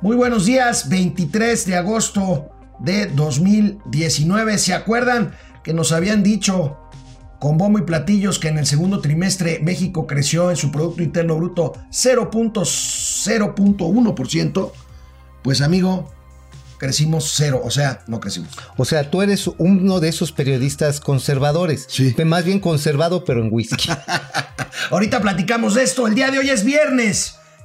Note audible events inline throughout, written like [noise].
Muy buenos días, 23 de agosto de 2019. ¿Se acuerdan que nos habían dicho con bombo y platillos que en el segundo trimestre México creció en su Producto Interno Bruto 0.0.1%? Pues amigo, crecimos cero, o sea, no crecimos. O sea, tú eres uno de esos periodistas conservadores. Sí. Más bien conservado, pero en whisky. [laughs] Ahorita platicamos de esto. El día de hoy es viernes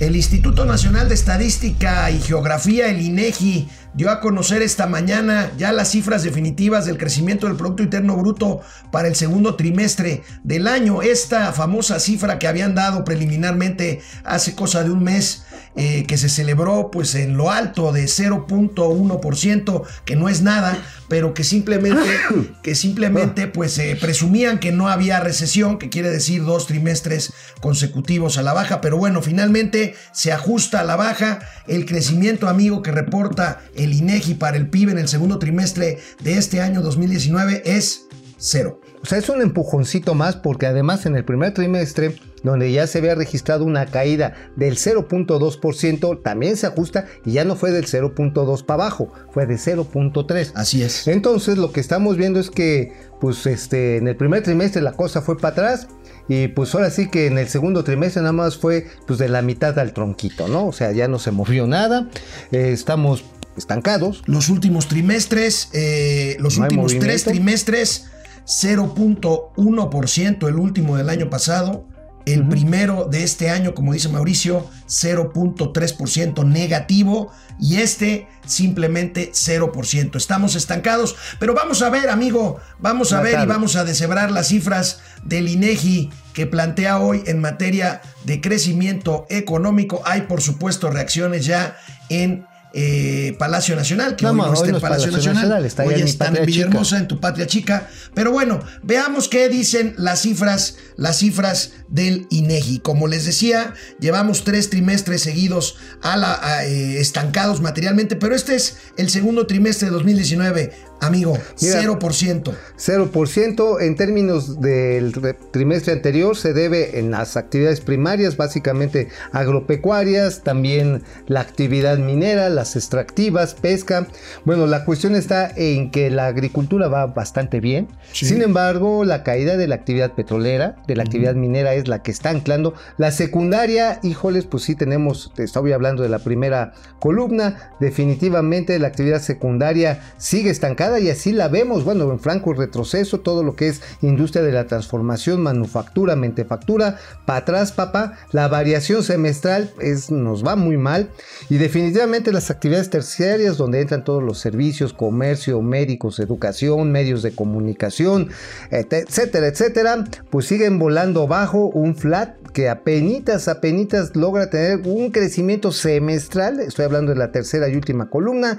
El Instituto Nacional de Estadística y Geografía, el INEGI, dio a conocer esta mañana ya las cifras definitivas del crecimiento del Producto Interno Bruto para el segundo trimestre del año. Esta famosa cifra que habían dado preliminarmente hace cosa de un mes, eh, que se celebró pues en lo alto de 0.1%, que no es nada, pero que simplemente, [coughs] que simplemente pues eh, presumían que no había recesión, que quiere decir dos trimestres consecutivos a la baja, pero bueno, finalmente se ajusta a la baja. El crecimiento amigo que reporta el INEGI para el PIB en el segundo trimestre de este año 2019 es cero. O sea, es un empujoncito más porque además en el primer trimestre, donde ya se había registrado una caída del 0.2%, también se ajusta y ya no fue del 0.2 para abajo, fue de 0.3. Así es. Entonces lo que estamos viendo es que pues este en el primer trimestre la cosa fue para atrás y pues ahora sí que en el segundo trimestre nada más fue pues de la mitad al tronquito, ¿no? O sea, ya no se movió nada, eh, estamos estancados. Los últimos trimestres, eh, los No últimos tres trimestres, 0.1% el último del año pasado. El primero de este año, como dice Mauricio, 0.3% negativo y este simplemente 0%. Estamos estancados, pero vamos a ver, amigo, vamos a ver y vamos a deshebrar las cifras del INEGI que plantea hoy en materia de crecimiento económico. Hay, por supuesto, reacciones ya en eh, Palacio Nacional, que No, hoy no, hoy está en Palacio, Palacio Nacional, Nacional, está hoy en en chica. Villahermosa, en tu patria chica. Pero bueno, veamos qué dicen las cifras, las cifras del INEGI. Como les decía, llevamos tres trimestres seguidos a la, a, eh, estancados materialmente, pero este es el segundo trimestre de 2019, amigo, Mira. 0%. 0% en términos del re- trimestre anterior se debe en las actividades primarias, básicamente agropecuarias, también la actividad minera, las extractivas, pesca. Bueno, la cuestión está en que la agricultura va bastante bien. Sí. Sin embargo, la caída de la actividad petrolera, de la actividad minera es la que está anclando. La secundaria, híjoles, pues sí tenemos, te estoy hablando de la primera columna, definitivamente la actividad secundaria sigue estancada y así la vemos, bueno, en franco retroceso, todo lo que es industria de la transformación, manufactura, mentefactura, para atrás, papá, la variación semestral es, nos va muy mal. Y definitivamente las actividades terciarias donde entran todos los servicios, comercio, médicos, educación, medios de comunicación, et- etcétera, etcétera, pues siguen volando bajo un flat que apenitas, apenitas logra tener un crecimiento semestral, estoy hablando de la tercera y última columna,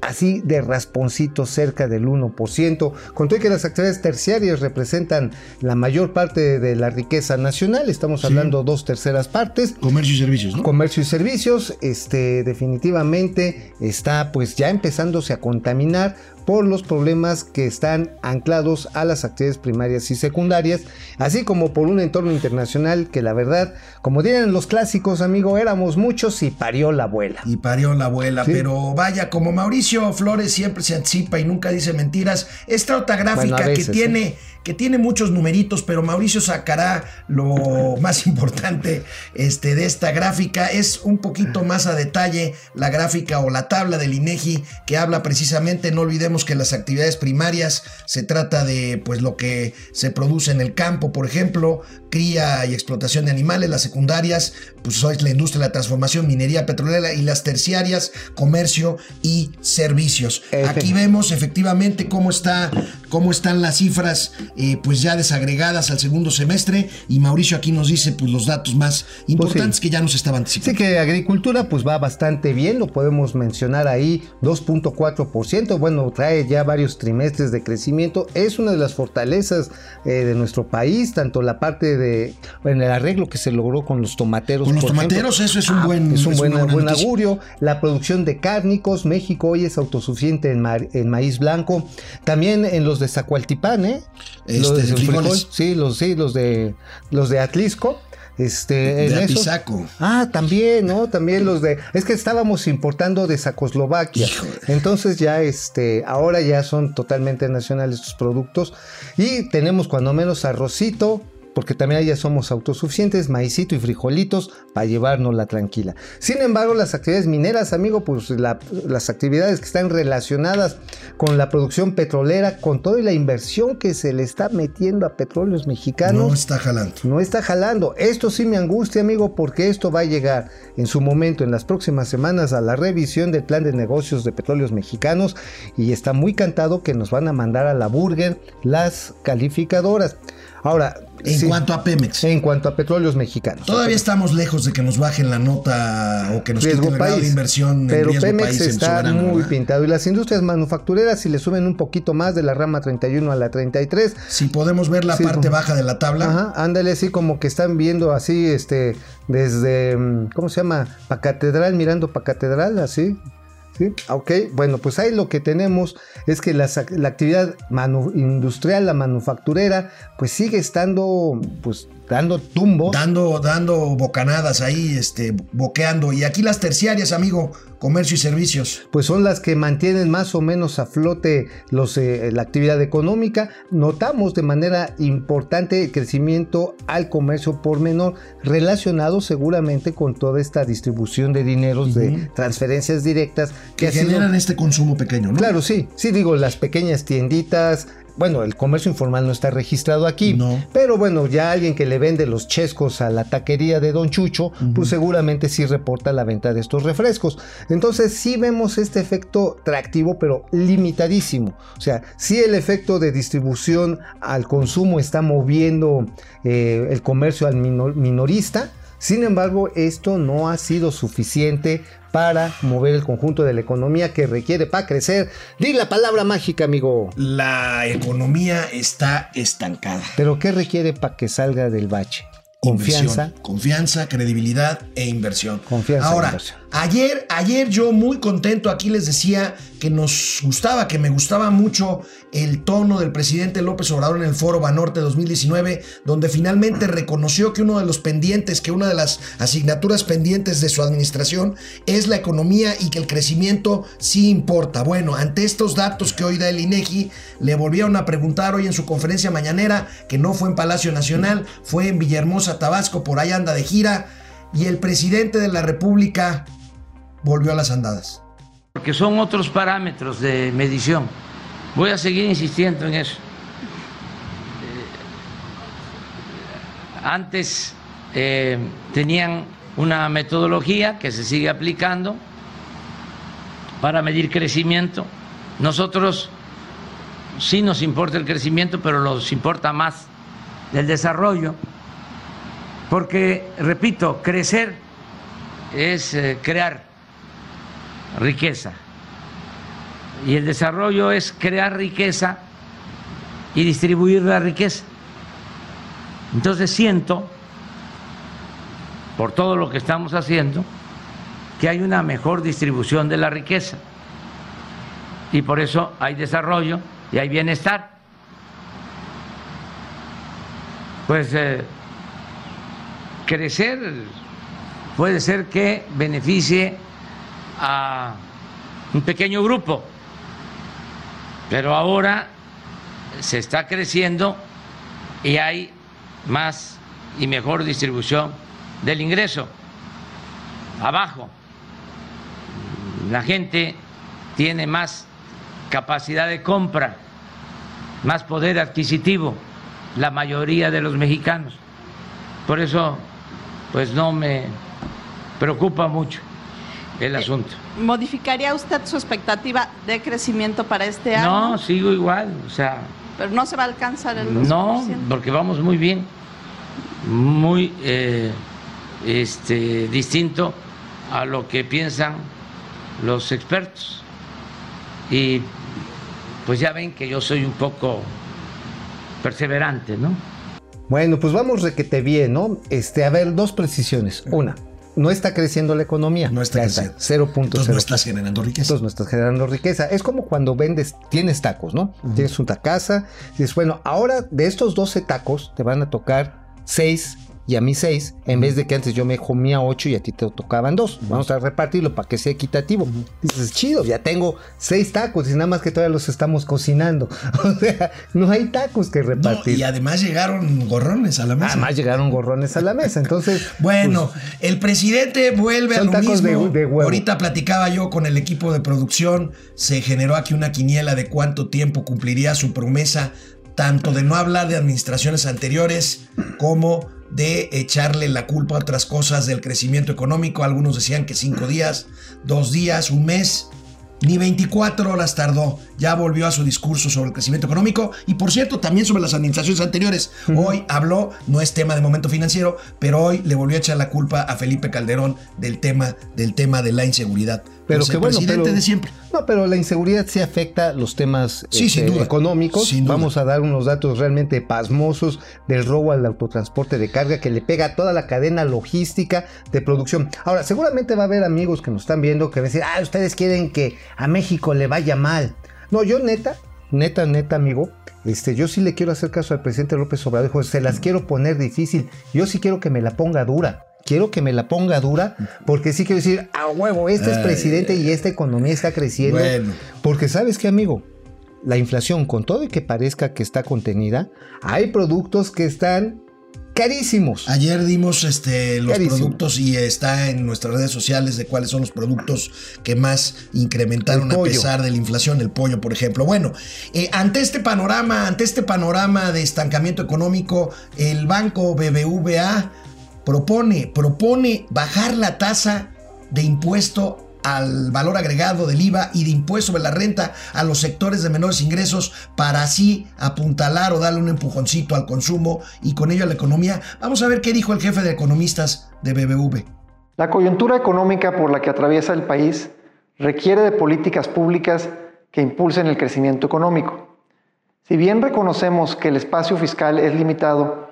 así de rasponcito cerca del 1%, con todo que las actividades terciarias representan la mayor parte de la riqueza nacional, estamos hablando dos terceras partes, Comercio y servicios, ¿no? Comercio y servicios, este, definitivamente está pues ya empezándose a contaminar por los problemas que están anclados a las actividades primarias y secundarias, así como por un entorno internacional que la verdad, como dirían los clásicos, amigo, éramos muchos y parió la abuela. Y parió la abuela, Sí. pero vaya, como Mauricio Flores siempre se anticipa y nunca dice mentiras, esta otra gráfica Bueno, a veces, que tiene que tiene muchos numeritos, pero Mauricio sacará lo más importante este, de esta gráfica. Es un poquito más a detalle la gráfica o la tabla del INEGI que habla precisamente, no olvidemos que las actividades primarias se trata de pues lo que se produce en el campo, por ejemplo, cría y explotación de animales, las secundarias, pues es la industria de la transformación, minería petrolera y las terciarias, comercio y servicios. Efe. Aquí vemos efectivamente cómo está cómo están las cifras eh, pues ya desagregadas al segundo semestre y Mauricio aquí nos dice pues los datos más importantes que ya nos estaban Sí anticipando. que agricultura pues va bastante bien, lo podemos mencionar ahí, 2.4%, bueno, trae ya varios trimestres de crecimiento, es una de las fortalezas eh, de nuestro país, tanto la parte de, en el arreglo que se logró con los tomateros. Con los por ejemplo. tomateros, eso es un buen- es un es buen, buen augurio, la producción de cárnicos, México hoy es autosuficiente en, ma- en maíz blanco, también en los de Zacualtipán, ¿eh? Este, los de de frijoles. sí, los, sí, los de, los de Atlisco. Este, De Apizaco. Ah, también, ¿no? También los de. Es que estábamos importando de Sacoslovaquia. Híjole. Entonces ya, este, ahora ya son totalmente nacionales estos productos. Y tenemos cuando menos arrocito, porque también allá somos autosuficientes, maicito y frijolitos para llevarnos la tranquila. Sin embargo, las actividades mineras, amigo, pues la- las actividades que están relacionadas con la producción petrolera, con toda la inversión que se le está metiendo a petróleos mexicanos No está jalando. no está jalando. Esto sí me angustia, amigo, porque esto va a llegar en su momento, en las próximas semanas, a la revisión del plan de negocios de petróleos mexicanos y está muy cantado que nos van a mandar a la burger las calificadoras. Ahora, En sí, cuanto a Pemex. en cuanto a petróleos mexicanos. Todavía estamos lejos de que nos bajen la nota o que nos quiten el grado de inversión en Pero riesgo Pemex país en está verano, muy ¿verdad? pintado. Y las industrias manufactureras, si le suben un poquito más de la rama 31 a la 33, Si podemos ver la Sí, parte baja de la tabla. Ajá, ándale así como que están viendo así, este, desde, mm, ¿cómo se llama? Pa catedral, mirando pa catedral, así. Ok, bueno, pues ahí lo que tenemos es que ac- la, actividad industrial, la manufacturera, pues sigue estando, pues, dando tumbos. Dando, dando bocanadas ahí, este, boqueando. Y aquí las terciarias, amigo, comercio y servicios. pues son las que mantienen más o menos a flote los, eh, la actividad económica. Notamos de manera importante el crecimiento al comercio por menor, relacionado seguramente con toda esta distribución de dineros de transferencias directas Que sido- generan este consumo pequeño, ¿no? Claro, sí, sí digo, las pequeñas tienditas, bueno, el comercio informal no está registrado aquí, No. pero bueno, ya alguien que le vende los chescos a la taquería de Don Chucho, pues seguramente sí reporta la venta de estos refrescos. Entonces sí vemos este efecto tractivo, pero limitadísimo. O sea, sí el efecto de distribución al consumo está moviendo eh, el comercio al mino- minorista. Sin embargo, esto no ha sido suficiente para mover el conjunto de la economía que requiere para crecer. Di la palabra mágica, amigo. La economía está estancada. Pero ¿qué requiere para que salga del bache? Confianza. Inversión. Confianza, credibilidad e inversión. Confianza e Ahora, inversión. Ayer, ayer yo muy contento aquí les decía que nos gustaba, que me gustaba mucho el tono del presidente López Obrador en el Foro Banorte 2019, donde finalmente reconoció que uno de los pendientes, que una de las asignaturas pendientes de su administración es la economía y que el crecimiento sí importa. Bueno, ante estos datos que hoy da el INEGI, le volvieron a preguntar hoy en su conferencia mañanera, que no fue en Palacio Nacional, fue en Villahermosa, Tabasco, por ahí anda de gira, y el presidente de la República volvió a las andadas. porque son otros parámetros de medición. Voy a seguir insistiendo en eso. Eh, Antes eh, tenían una metodología que se sigue aplicando para medir crecimiento. Nosotros sí nos importa el crecimiento, pero nos importa más el desarrollo, porque, repito, crecer es eh, crear riqueza. Y el desarrollo es crear riqueza y distribuir la riqueza. Entonces siento, por todo lo que estamos haciendo, que hay una mejor distribución de la riqueza. Y por eso hay desarrollo y hay bienestar. Pues eh, crecer puede ser que beneficie a un pequeño grupo, pero ahora se está creciendo y hay más y mejor distribución del ingreso. Abajo, la gente tiene más capacidad de compra, más poder adquisitivo, la mayoría de los mexicanos. Por eso, pues no me preocupa mucho. El asunto. ¿Modificaría usted su expectativa de crecimiento para este año? No, sigo igual, o sea, Pero no se va a alcanzar el 2%. no, porque vamos muy bien, muy eh, este, distinto a lo que piensan los expertos. Y pues ya ven que yo soy un poco perseverante, ¿no? Bueno, pues vamos requete bien, ¿no? Este, a ver, dos precisiones. Una, no está creciendo la economía. No está creciendo. 0.0. Entonces no estás generando riqueza. Entonces no estás generando riqueza. Es como cuando vendes, tienes tacos, ¿no? Tienes una casa, dices, bueno, ahora de estos 12 tacos te van a tocar 6 y a mí 6, en vez de que antes yo me comía 8 y a ti te tocaban 2. Vamos a repartirlo para que sea equitativo. Dices, chido, ya tengo 6 tacos y nada más que todavía los estamos cocinando. [laughs] O sea, no hay tacos que No, repartir. y además llegaron gorrones a la mesa. Además llegaron gorrones a la mesa, entonces... [laughs] Bueno, el presidente vuelve a lo tacos de- mismo. de huevo. Ahorita platicaba yo con el equipo de producción. Se generó aquí una quiniela de cuánto tiempo cumpliría su promesa, tanto de no hablar de administraciones anteriores como de echarle la culpa a otras cosas del crecimiento económico. Algunos decían que cinco días, dos días, un mes. Ni 24 horas tardó, ya volvió a su discurso sobre el crecimiento económico y por cierto también sobre las administraciones anteriores. Hoy habló, no es tema de momento financiero, pero hoy le volvió a echar la culpa a Felipe Calderón del tema, del tema de la inseguridad. Pero Pues que el bueno, presidente pero- de siempre. No, pero la inseguridad sí afecta los temas Sí, este, sin duda. económicos. Sin duda. Vamos a dar unos datos realmente pasmosos del robo al autotransporte de carga que le pega a toda la cadena logística de producción. Ahora, seguramente va a haber amigos que nos están viendo que van a decir, ah, ustedes quieren que a México le vaya mal. No, yo neta, neta, neta, amigo. Este, yo sí le quiero hacer caso al presidente López Obrador. Dijo, se las quiero poner difícil. Yo sí quiero que me la ponga dura. Quiero que me la ponga dura porque sí quiero decir, a huevo, este es presidente y esta economía está creciendo. Bueno. Porque sabes qué, amigo, la inflación, con todo y que parezca que está contenida, hay productos que están carísimos. Ayer dimos este, los Carísimo. productos y está en nuestras redes sociales de cuáles son los productos que más incrementaron a pesar de la inflación, el pollo, por ejemplo. Bueno, eh, ante este panorama, ante este panorama de estancamiento económico, el banco BBVA propone, propone bajar la tasa de impuesto al valor agregado del IVA y de impuesto sobre la renta a los sectores de menores ingresos para así apuntalar o darle un empujoncito al consumo y con ello a la economía. Vamos a ver qué dijo el jefe de economistas de BBV. La coyuntura económica por la que atraviesa el país requiere de políticas públicas que impulsen el crecimiento económico. Si bien reconocemos que el espacio fiscal es limitado,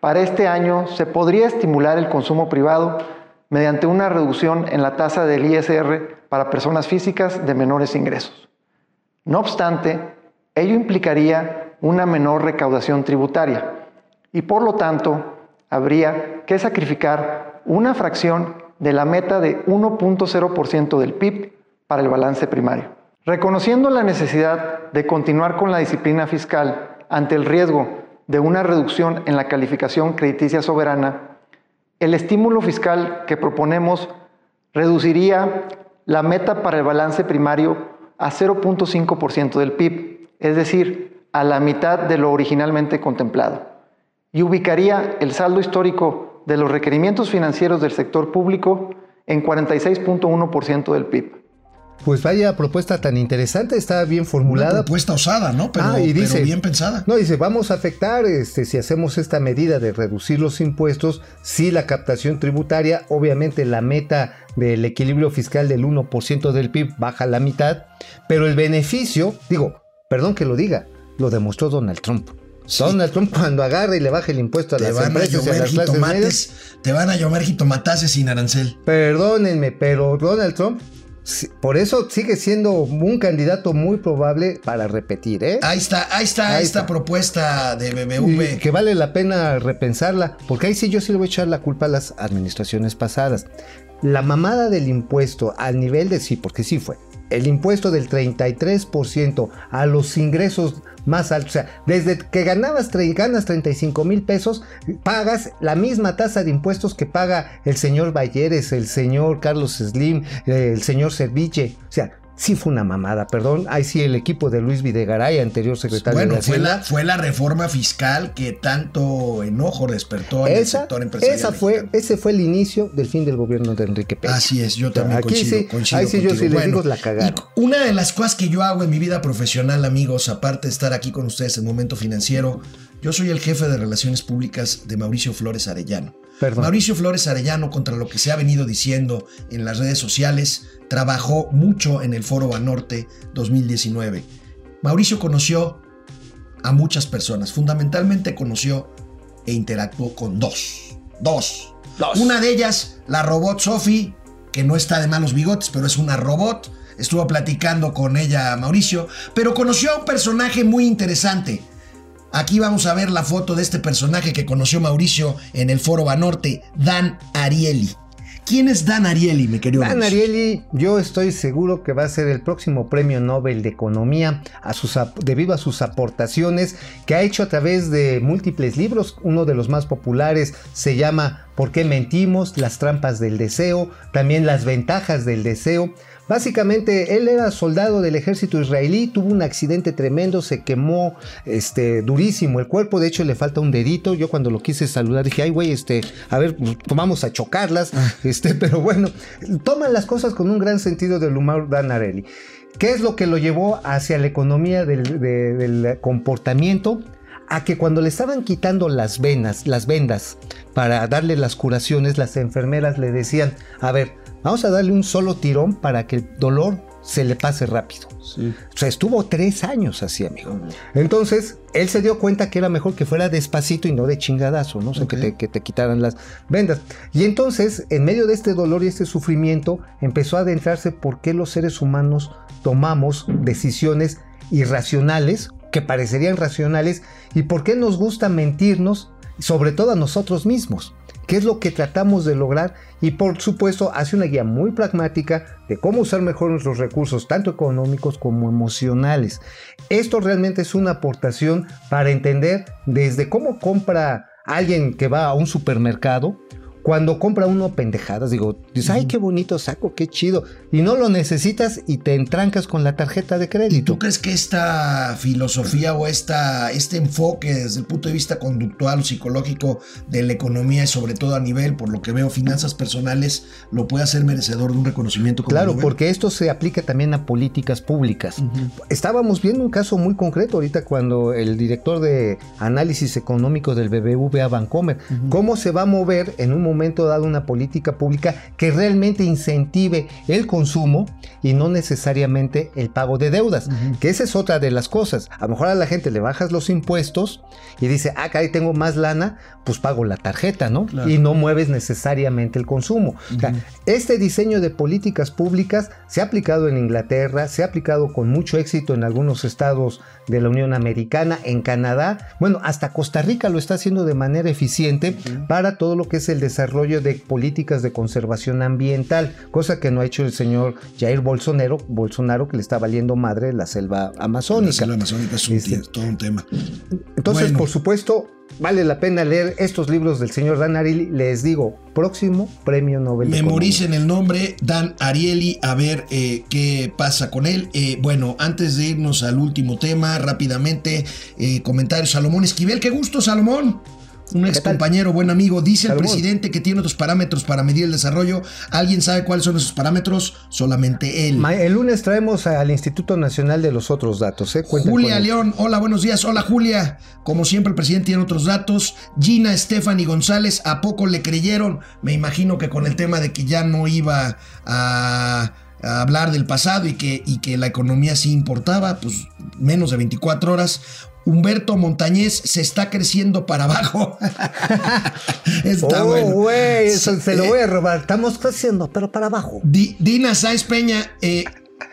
para este año se podría estimular el consumo privado mediante una reducción en la tasa del ISR para personas físicas de menores ingresos. No obstante, ello implicaría una menor recaudación tributaria y por lo tanto habría que sacrificar una fracción de la meta de 1.0% del PIB para el balance primario. Reconociendo la necesidad de continuar con la disciplina fiscal ante el riesgo de una reducción en la calificación crediticia soberana, el estímulo fiscal que proponemos reduciría la meta para el balance primario a 0.5% del PIB, es decir, a la mitad de lo originalmente contemplado, y ubicaría el saldo histórico de los requerimientos financieros del sector público en 46.1% del PIB. Pues vaya propuesta tan interesante, está bien Una formulada. propuesta osada, ¿no? Pero, Ah, y pero dice- bien pensada. No, dice, vamos a afectar, este, si hacemos esta medida de reducir los impuestos, sí la captación tributaria, obviamente la meta del equilibrio fiscal del 1% del PIB baja a la mitad, pero el beneficio, digo, perdón que lo diga, lo demostró Donald Trump. Donald Trump cuando agarra y le baja el impuesto a Te las van a empresas y a las clases medias, te van a llover jitomataces sin arancel. Perdónenme, pero Donald Trump, por eso sigue siendo un candidato muy probable para repetir, ¿eh? Ahí está, ahí está Ahí esta está. propuesta de Y BBV. que vale la pena repensarla, porque ahí sí yo sí le voy a echar la culpa a las administraciones pasadas. La mamada del impuesto al nivel de sí, porque sí fue. El impuesto del 33% a los ingresos más altos. O sea, desde que ganabas, ganas 35 mil pesos, pagas la misma tasa de impuestos que paga el señor Balleres, el señor Carlos Slim, eh, el señor Serviche. O sea, sí fue una mamada, perdón. Ahí sí el equipo de Luis Videgaray, anterior secretario Bueno, de fue Hacienda. la, fue la reforma fiscal que tanto enojo despertó en el Esa, sector empresarial. esa fue, mexicano. ese fue el inicio del fin del gobierno de Enrique Peña. Así es, yo también Aquí coincido, sí, coincido ahí sí yo sí les Bueno, digo la cagaron. y Una de las cosas que yo hago en mi vida profesional, amigos, aparte de estar aquí con ustedes en Momento Financiero, yo soy el jefe de Relaciones Públicas de Mauricio Flores Arellano. Perdón. Mauricio Flores Arellano, contra lo que se ha venido diciendo en las redes sociales, trabajó mucho en el Foro Banorte 2019. Mauricio conoció a muchas personas, fundamentalmente conoció e interactuó con dos. Dos. Una de ellas, la robot Sophie, que no está de malos bigotes, pero es una robot. Estuvo platicando con ella Mauricio, pero conoció a un personaje muy interesante. Aquí vamos a ver la foto de este personaje que conoció Mauricio en el Foro Banorte, Dan Ariely. ¿Quién es Dan Ariely, mi querido Dan Mauricio? Ariely, yo estoy seguro que va a ser el próximo premio Nobel de Economía a sus, debido a sus aportaciones que ha hecho a través de múltiples libros. Uno de los más populares se llama ¿Por qué mentimos? Las trampas del deseo, también las ventajas del deseo. Básicamente, él era soldado del ejército israelí, tuvo un accidente tremendo, se quemó este, durísimo el cuerpo, de hecho le falta un dedito. Yo cuando lo quise saludar dije, ay güey, este, a ver, pues, vamos a chocarlas, este, [laughs] pero bueno, toman las cosas con un gran sentido del humor Dan Ariely. ¿Qué es lo que lo llevó hacia la economía del, de- del comportamiento? A que cuando le estaban quitando las venas, las vendas, para darle las curaciones, las enfermeras le decían, a ver, vamos a darle un solo tirón para que el dolor se le pase rápido. O sea, estuvo tres años así, amigo. Entonces, él se dio cuenta que era mejor que fuera despacito y no de chingadazo, ¿no? O sea, que, te, que te quitaran las vendas. Y entonces, en medio de este dolor y este sufrimiento, empezó a adentrarse por qué los seres humanos tomamos decisiones irracionales, que parecerían racionales, y por qué nos gusta mentirnos, sobre todo a nosotros mismos. ¿Qué es lo que tratamos de lograr? Y por supuesto hace una guía muy pragmática de cómo usar mejor nuestros recursos, tanto económicos como emocionales. Esto realmente es una aportación para entender desde cómo compra alguien que va a un supermercado, cuando compra uno pendejadas, digo, dices, ay, qué bonito saco, qué chido. Y no lo necesitas y te entrancas con la tarjeta de ¿Y crédito. tú crees que esta filosofía o esta, este enfoque desde el punto de vista conductual o psicológico de la economía y sobre todo a nivel, por lo que veo, finanzas personales, lo puede hacer merecedor de un reconocimiento como Claro, porque esto se aplica también a políticas públicas. Estábamos viendo un caso muy concreto ahorita cuando el director de análisis económico del BBVA Bancomer, cómo se va a mover en un momento dado una política pública que realmente incentive el consumo y no necesariamente el pago de deudas, que esa es otra de las cosas. A lo mejor a la gente le bajas los impuestos y dice, ah, caray, tengo más lana, pues pago la tarjeta, ¿no? Claro. Y no mueves necesariamente el consumo. O sea, este diseño de políticas públicas se ha aplicado en Inglaterra, se ha aplicado con mucho éxito en algunos estados de la Unión Americana, en Canadá, bueno, hasta Costa Rica lo está haciendo de manera eficiente para todo lo que es el desarrollo de políticas de conservación ambiental, cosa que no ha hecho el señor Jair Bolsonaro, Bolsonaro que le está valiendo madre la selva La amazónica. selva amazónica es un Este, todo un tema. entonces, Bueno. por supuesto, vale la pena leer estos libros del señor Dan Ariely. Les digo, próximo premio Nobel. Memoricen el nombre, Dan Ariely, a ver eh, qué pasa con él. Eh, bueno, antes de irnos al último tema, rápidamente, eh, comentario Salomón Esquivel. Qué gusto, Salomón. Un ex compañero, buen amigo. Dice el presidente que tiene otros parámetros para medir el desarrollo. ¿Alguien sabe cuáles son esos parámetros? Solamente él. El lunes traemos al Instituto Nacional de los otros datos. ¿eh? Julia. León, hola, buenos días. Hola, Julia. Como siempre, el presidente tiene otros datos. Gina Stephanie González, ¿a poco le creyeron? Me imagino que con el tema de que ya no iba a, a hablar del pasado y que, y que la economía sí importaba, pues menos de 24 horas. Humberto Montañez se está creciendo para abajo. [laughs] está Oh, bueno. güey, eso se lo eh, voy a robar. Estamos creciendo, pero para abajo. Di- Dina Sáenz Peña, eh,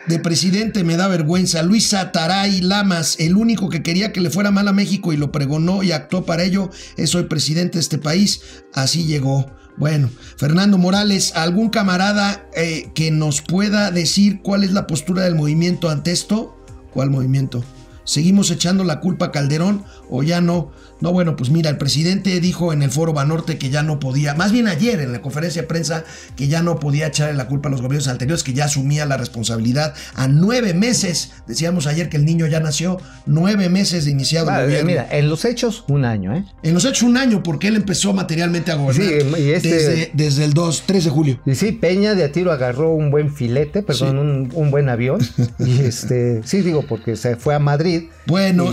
de presidente me da vergüenza. Luis Sataray Lamas, el único que quería que le fuera mal a México y lo pregonó y actuó para ello, es hoy presidente de este país. Así llegó. Bueno, Fernando Morales, ¿algún camarada eh, que nos pueda decir cuál es la postura del movimiento ante esto? ¿Cuál movimiento? Seguimos echando la culpa a Calderón o ya no. No, bueno, pues mira, el presidente dijo en el foro Banorte que ya no podía, más bien ayer en la conferencia de prensa, que ya no podía echarle la culpa a los gobiernos anteriores, que ya asumía la responsabilidad a nueve meses, decíamos ayer que el niño ya nació, nueve meses de iniciado el Ah, gobierno. mira, en los hechos, un año, ¿eh? En los hechos un año, porque él empezó materialmente a gobernar Sí, y este- desde, desde el 2, 3 de julio. Y sí, Peña de a tiro agarró un buen filete, perdón, un, un buen avión. [laughs] y este, sí, digo, porque se fue a Madrid. Bueno,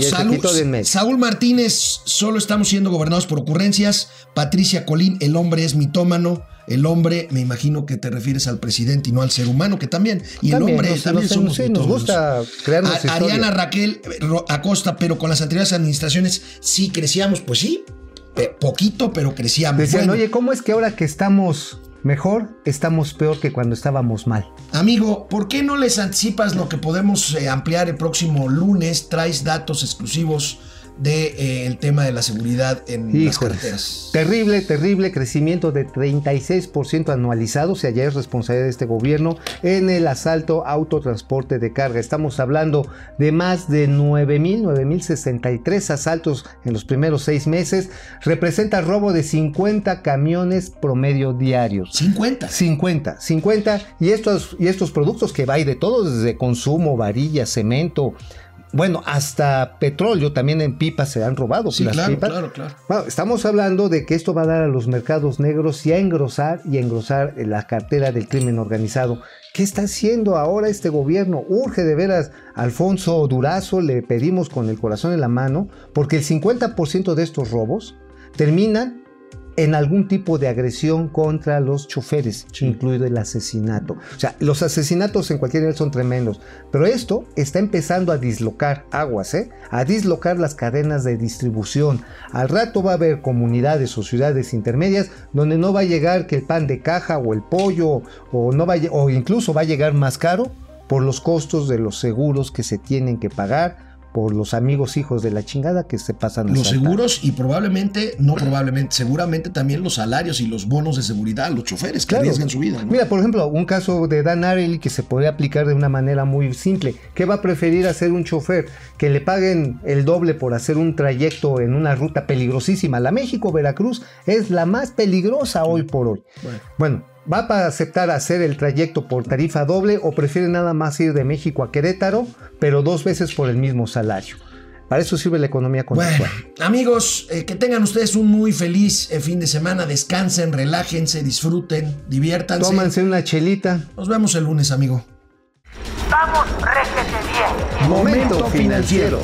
medio. Saúl Martínez, solo estamos siendo gobernados por ocurrencias. Patricia Colín, el hombre es mitómano. El hombre, me imagino que te refieres al presidente y no al ser humano, que también. Y También, el hombre nos- también nos- somos sí, nos gusta crearnos A-. Ariana Raquel eh, Acosta, pero con las anteriores administraciones sí crecíamos, pues sí, poquito, pero crecíamos. Decían, Bueno, oye, ¿cómo es que ahora que estamos mejor, estamos peor que cuando estábamos mal? Amigo, ¿por qué no les anticipas lo que podemos eh, ampliar el próximo lunes? Traes datos exclusivos del tema de la seguridad en las carreteras. Terrible, terrible crecimiento de 36% anualizado, si ayer es responsabilidad de este gobierno, en el asalto autotransporte de carga. Estamos hablando de más de 9.000, 9.063 asaltos en los primeros seis meses. Representa robo de 50 camiones promedio diarios. 50. 50, 50 y estos, y estos productos que va y de todo, desde consumo, varilla, cemento, bueno, hasta petróleo también en pipas se han robado. Sí, las claro, pipas. claro, claro. Bueno, estamos hablando de que esto va a dar a los mercados negros y a engrosar y a engrosar la cartera del crimen organizado. ¿Qué está haciendo ahora este gobierno? Urge de veras, Alfonso Durazo, le pedimos con el corazón en la mano, porque el 50% de estos robos terminan en algún tipo de agresión contra los choferes, incluido el asesinato. O sea, los asesinatos en cualquier nivel son tremendos, pero esto está empezando a dislocar aguas, ¿eh? a dislocar las cadenas de distribución. Al rato va a haber comunidades o ciudades intermedias donde no va a llegar que el pan de caja o el pollo o no va a o incluso va a llegar más caro por los costos de los seguros que se tienen que pagar por los amigos hijos de la chingada que se pasan a Los seguros y probablemente, no probablemente, seguramente también los salarios y los bonos de seguridad, los choferes que Claro. arriesgan su vida. ¿no? Mira, por ejemplo, un caso de Dan Ariely que se podría aplicar de una manera muy simple. ¿Qué va a preferir hacer un chofer? Que le paguen el doble por hacer un trayecto en una ruta peligrosísima. La México-Veracruz es la más peligrosa hoy por hoy. Bueno. ¿Va a aceptar hacer el trayecto por tarifa doble o prefiere nada más ir de México a Querétaro, pero dos veces por el mismo salario? Para eso sirve la economía Bueno, conceptual. amigos, eh, que tengan ustedes un muy feliz eh, fin de semana. Descansen, relájense, disfruten, diviértanse. Tómanse una chelita. Nos vemos el lunes, amigo. Vamos, réjete bien. Momento financiero.